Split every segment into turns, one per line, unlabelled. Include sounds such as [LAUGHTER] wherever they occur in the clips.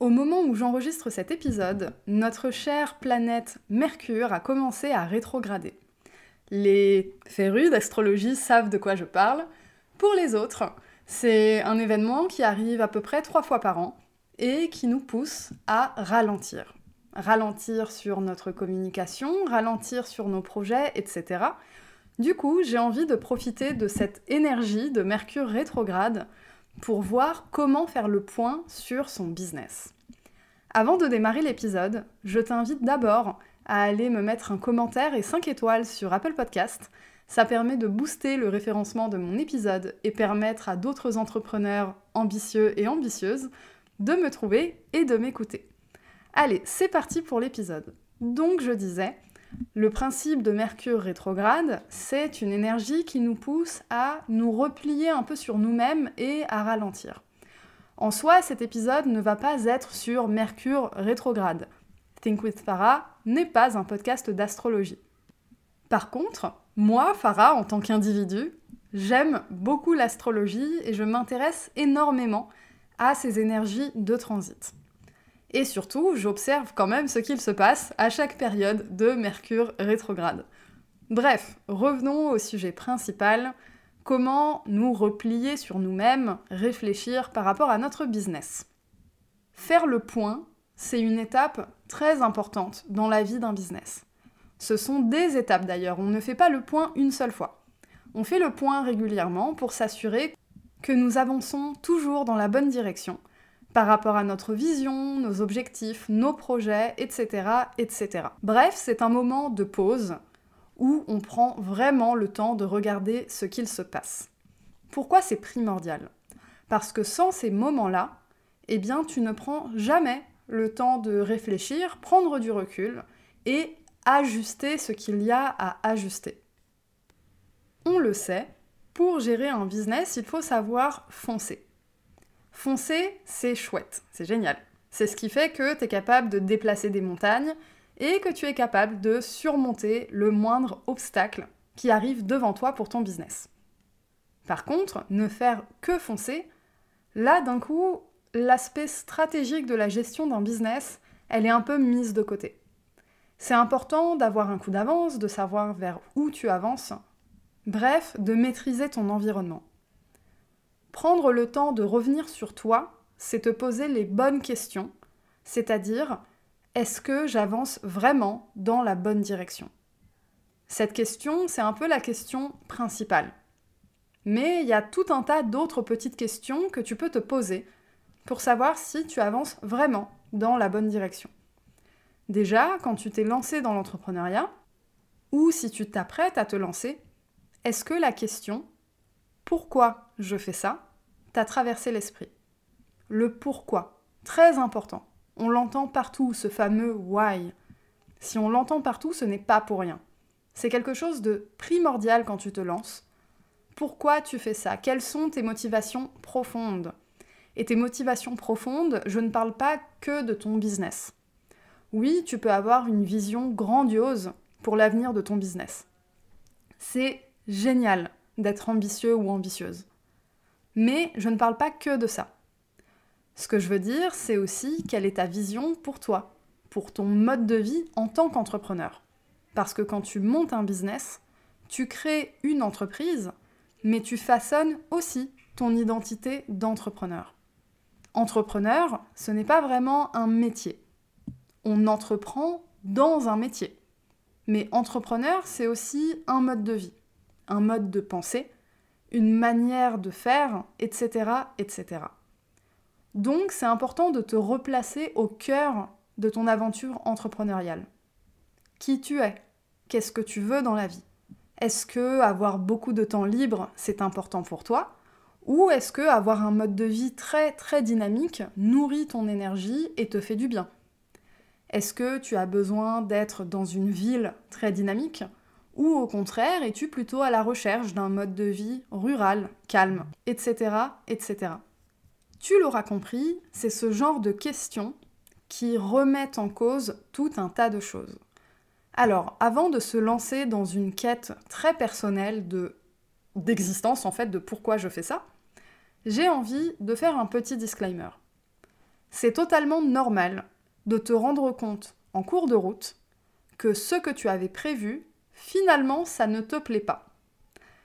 Au moment où j'enregistre cet épisode, notre chère planète Mercure a commencé à rétrograder. Les férus d'astrologie savent de quoi je parle. Pour les autres, c'est un événement qui arrive à peu près trois fois par an et qui nous pousse à ralentir. Ralentir sur notre communication, ralentir sur nos projets, etc. Du coup, j'ai envie de profiter de cette énergie de Mercure rétrograde pour voir comment faire le point sur son business. Avant de démarrer l'épisode, je t'invite d'abord à aller me mettre un commentaire et 5 étoiles sur Apple Podcast. Ça permet de booster le référencement de mon épisode et permettre à d'autres entrepreneurs ambitieux et ambitieuses de me trouver et de m'écouter. Allez, c'est parti pour l'épisode. Donc je disais, le principe de Mercure rétrograde, c'est une énergie qui nous pousse à nous replier un peu sur nous-mêmes et à ralentir. En soi, cet épisode ne va pas être sur Mercure rétrograde. Think with Farah n'est pas un podcast d'astrologie. Par contre, moi, Farah, en tant qu'individu, j'aime beaucoup l'astrologie et je m'intéresse énormément à ces énergies de transit. Et surtout, j'observe quand même ce qu'il se passe à chaque période de Mercure rétrograde. Bref, revenons au sujet principal, comment nous replier sur nous-mêmes, réfléchir par rapport à notre business. Faire le point, c'est une étape très importante dans la vie d'un business. Ce sont des étapes d'ailleurs, on ne fait pas le point une seule fois. On fait le point régulièrement pour s'assurer que nous avançons toujours dans la bonne direction par rapport à notre vision, nos objectifs, nos projets, etc. etc. Bref, c'est un moment de pause où on prend vraiment le temps de regarder ce qu'il se passe. Pourquoi c'est primordial? Parce que sans ces moments-là, eh bien tu ne prends jamais le temps de réfléchir, prendre du recul et ajuster ce qu'il y a à ajuster. On le sait, pour gérer un business, il faut savoir foncer. Foncer, c'est chouette, c'est génial. C'est ce qui fait que tu es capable de déplacer des montagnes et que tu es capable de surmonter le moindre obstacle qui arrive devant toi pour ton business. Par contre, ne faire que foncer, là d'un coup, l'aspect stratégique de la gestion d'un business, elle est un peu mise de côté. C'est important d'avoir un coup d'avance, de savoir vers où tu avances, bref, de maîtriser ton environnement. Prendre le temps de revenir sur toi, c'est te poser les bonnes questions, c'est-à-dire est-ce que j'avance vraiment dans la bonne direction? Cette question, c'est un peu la question principale. Mais il y a tout un tas d'autres petites questions que tu peux te poser pour savoir si tu avances vraiment dans la bonne direction. Déjà, quand tu t'es lancé dans l'entrepreneuriat, ou si tu t'apprêtes à te lancer, est-ce que la question pourquoi je fais ça t'a traversé l'esprit? Le pourquoi, très important. On l'entend partout, ce fameux why. Si on l'entend partout, ce n'est pas pour rien. C'est quelque chose de primordial quand tu te lances. Pourquoi tu fais ça? Quelles sont tes motivations profondes? Et tes motivations profondes, je ne parle pas que de ton business. Oui, tu peux avoir une vision grandiose pour l'avenir de ton business. C'est génial d'être ambitieux ou ambitieuse. Mais je ne parle pas que de ça. Ce que je veux dire, c'est aussi quelle est ta vision pour toi, pour ton mode de vie en tant qu'entrepreneur. Parce que quand tu montes un business, tu crées une entreprise, mais tu façonnes aussi ton identité d'entrepreneur. Entrepreneur, ce n'est pas vraiment un métier. On entreprend dans un métier. Mais entrepreneur, c'est aussi un mode de vie un mode de pensée, une manière de faire, etc. etc. Donc c'est important de te replacer au cœur de ton aventure entrepreneuriale. Qui tu es? Qu'est-ce que tu veux dans la vie? Est-ce que avoir beaucoup de temps libre, c'est important pour toi? Ou est-ce que avoir un mode de vie très très dynamique nourrit ton énergie et te fait du bien? Est-ce que tu as besoin d'être dans une ville très dynamique? Ou au contraire es-tu plutôt à la recherche d'un mode de vie rural, calme, etc. etc. Tu l'auras compris, c'est ce genre de questions qui remettent en cause tout un tas de choses. Alors, avant de se lancer dans une quête très personnelle de d'existence en fait de pourquoi je fais ça, j'ai envie de faire un petit disclaimer. C'est totalement normal de te rendre compte en cours de route que ce que tu avais prévu, finalement, ça ne te plaît pas.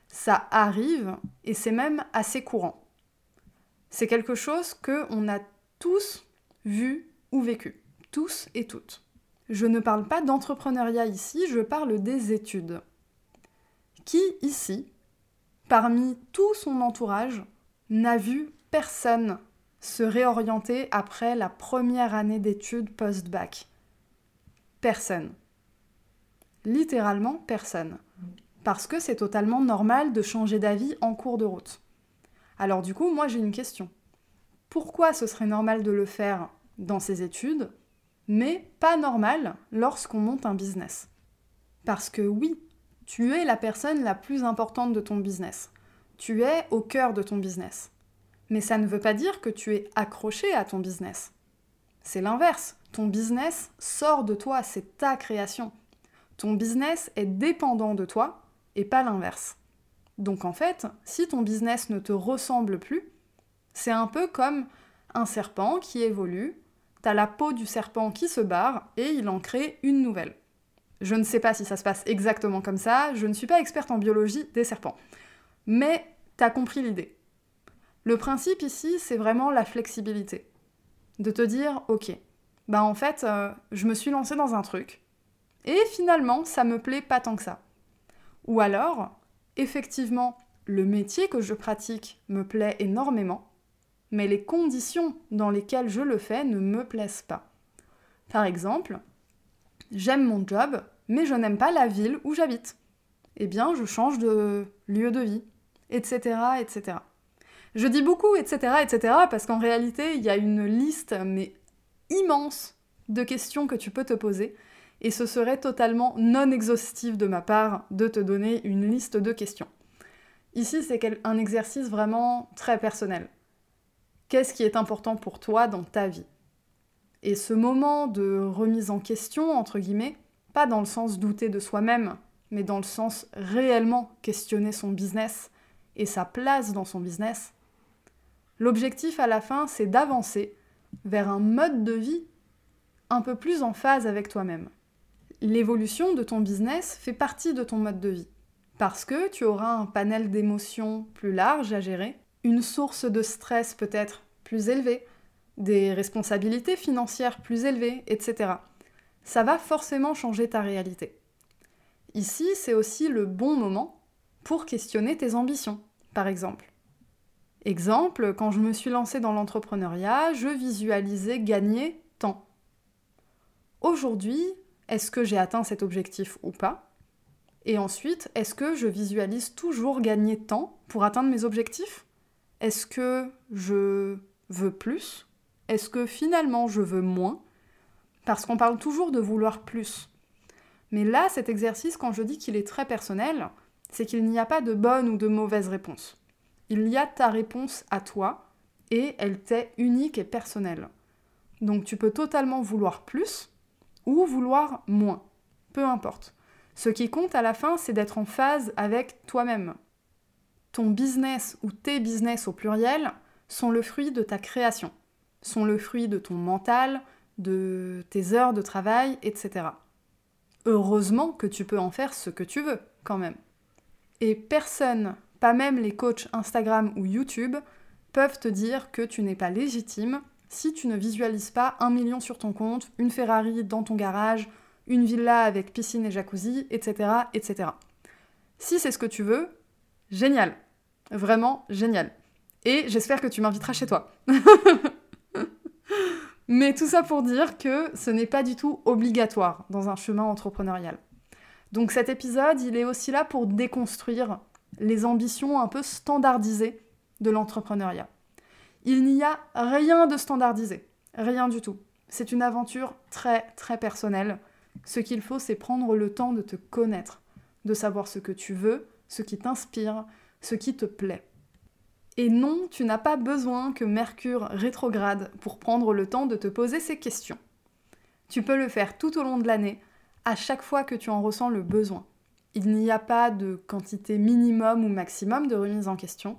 Ça arrive et c'est même assez courant. C'est quelque chose que on a tous vu ou vécu, tous et toutes. Je ne parle pas d'entrepreneuriat ici, je parle des études. Qui ici, parmi tout son entourage, n'a vu personne se réorienter après la première année d'études post-bac? Personne. Littéralement personne. Parce que c'est totalement normal de changer d'avis en cours de route. Alors du coup, moi j'ai une question. Pourquoi ce serait normal de le faire dans ses études mais pas normal lorsqu'on monte un business? Parce que oui, tu es la personne la plus importante de ton business. Tu es au cœur de ton business. Mais ça ne veut pas dire que tu es accroché à ton business. C'est l'inverse. Ton business sort de toi, c'est ta création. Ton business est dépendant de toi et pas l'inverse. Donc en fait, si ton business ne te ressemble plus, c'est un peu comme un serpent qui évolue t'as la peau du serpent qui se barre et il en crée une nouvelle. Je ne sais pas si ça se passe exactement comme ça, je ne suis pas experte en biologie des serpents. Mais t'as compris l'idée. Le principe ici, c'est vraiment la flexibilité. De te dire, ok, bah en fait, euh, je me suis lancée dans un truc, et finalement, ça me plaît pas tant que ça. Ou alors, effectivement, le métier que je pratique me plaît énormément, mais les conditions dans lesquelles je le fais ne me plaisent pas. Par exemple, j'aime mon job, mais je n'aime pas la ville où j'habite. Eh bien, je change de lieu de vie, etc., etc. Je dis beaucoup, etc., etc., parce qu'en réalité, il y a une liste, mais immense, de questions que tu peux te poser, et ce serait totalement non exhaustif de ma part de te donner une liste de questions. Ici, c'est un exercice vraiment très personnel. Qu'est-ce qui est important pour toi dans ta vie? Et ce moment de remise en question, entre guillemets, pas dans le sens douter de soi-même, mais dans le sens réellement questionner son business et sa place dans son business, l'objectif à la fin, c'est d'avancer vers un mode de vie un peu plus en phase avec toi-même. L'évolution de ton business fait partie de ton mode de vie, parce que tu auras un panel d'émotions plus large à gérer, une source de stress peut-être plus élevée, des responsabilités financières plus élevées, etc. Ça va forcément changer ta réalité. Ici, c'est aussi le bon moment pour questionner tes ambitions, par exemple. Exemple, quand je me suis lancée dans l'entrepreneuriat, je visualisais gagner tant. Aujourd'hui, est-ce que j'ai atteint cet objectif ou pas? Et ensuite, est-ce que je visualise toujours gagner tant pour atteindre mes objectifs? Est-ce que je veux plus? Est-ce que finalement je veux moins? Parce qu'on parle toujours de vouloir plus. Mais là, cet exercice, quand je dis qu'il est très personnel, c'est qu'il n'y a pas de bonne ou de mauvaise réponse. Il y a ta réponse à toi et elle t'est unique et personnelle. Donc tu peux totalement vouloir plus ou vouloir moins. Peu importe. Ce qui compte à la fin, c'est d'être en phase avec toi-même ton business ou tes business au pluriel sont le fruit de ta création, sont le fruit de ton mental, de tes heures de travail, etc. Heureusement que tu peux en faire ce que tu veux, quand même. Et personne, pas même les coachs Instagram ou YouTube, peuvent te dire que tu n'es pas légitime si tu ne visualises pas un million sur ton compte, une Ferrari dans ton garage, une villa avec piscine et jacuzzi, etc. etc. Si c'est ce que tu veux, génial. Vraiment génial. Et j'espère que tu m'inviteras chez toi. [LAUGHS] Mais tout ça pour dire que ce n'est pas du tout obligatoire dans un chemin entrepreneurial. Donc cet épisode, il est aussi là pour déconstruire les ambitions un peu standardisées de l'entrepreneuriat. Il n'y a rien de standardisé, rien du tout. C'est une aventure très très personnelle. Ce qu'il faut, c'est prendre le temps de te connaître, de savoir ce que tu veux, ce qui t'inspire, ce qui te plaît. Et non, tu n'as pas besoin que Mercure rétrograde pour prendre le temps de te poser ces questions. Tu peux le faire tout au long de l'année, à chaque fois que tu en ressens le besoin. Il n'y a pas de quantité minimum ou maximum de remise en question,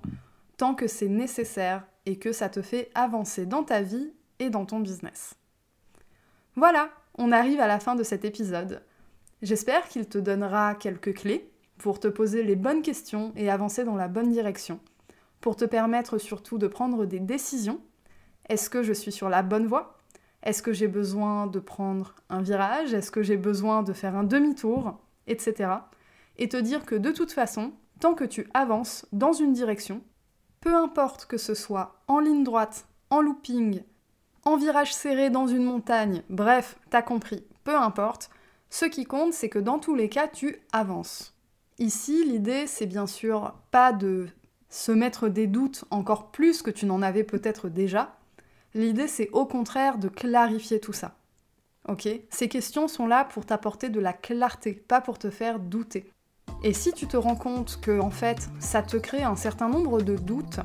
tant que c'est nécessaire et que ça te fait avancer dans ta vie et dans ton business. Voilà, on arrive à la fin de cet épisode. J'espère qu'il te donnera quelques clés pour te poser les bonnes questions et avancer dans la bonne direction pour te permettre surtout de prendre des décisions. Est-ce que je suis sur la bonne voie? Est-ce que j'ai besoin de prendre un virage? Est-ce que j'ai besoin de faire un demi-tour? Etc. Et te dire que de toute façon, tant que tu avances dans une direction, peu importe que ce soit en ligne droite, en looping, en virage serré dans une montagne, bref, t'as compris, peu importe, ce qui compte c'est que dans tous les cas tu avances. Ici, l'idée c'est bien sûr pas de se mettre des doutes encore plus que tu n'en avais peut-être déjà. L'idée, c'est au contraire de clarifier tout ça. Ok? Ces questions sont là pour t'apporter de la clarté, pas pour te faire douter. Et si tu te rends compte que, en fait, ça te crée un certain nombre de doutes,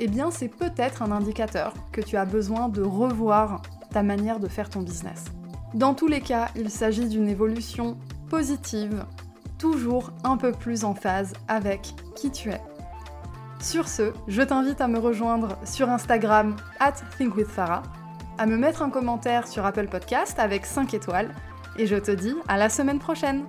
eh bien, c'est peut-être un indicateur que tu as besoin de revoir ta manière de faire ton business. Dans tous les cas, il s'agit d'une évolution positive, toujours un peu plus en phase avec qui tu es. Sur ce, je t'invite à me rejoindre sur Instagram at à me mettre un commentaire sur Apple Podcast avec 5 étoiles, et je te dis à la semaine prochaine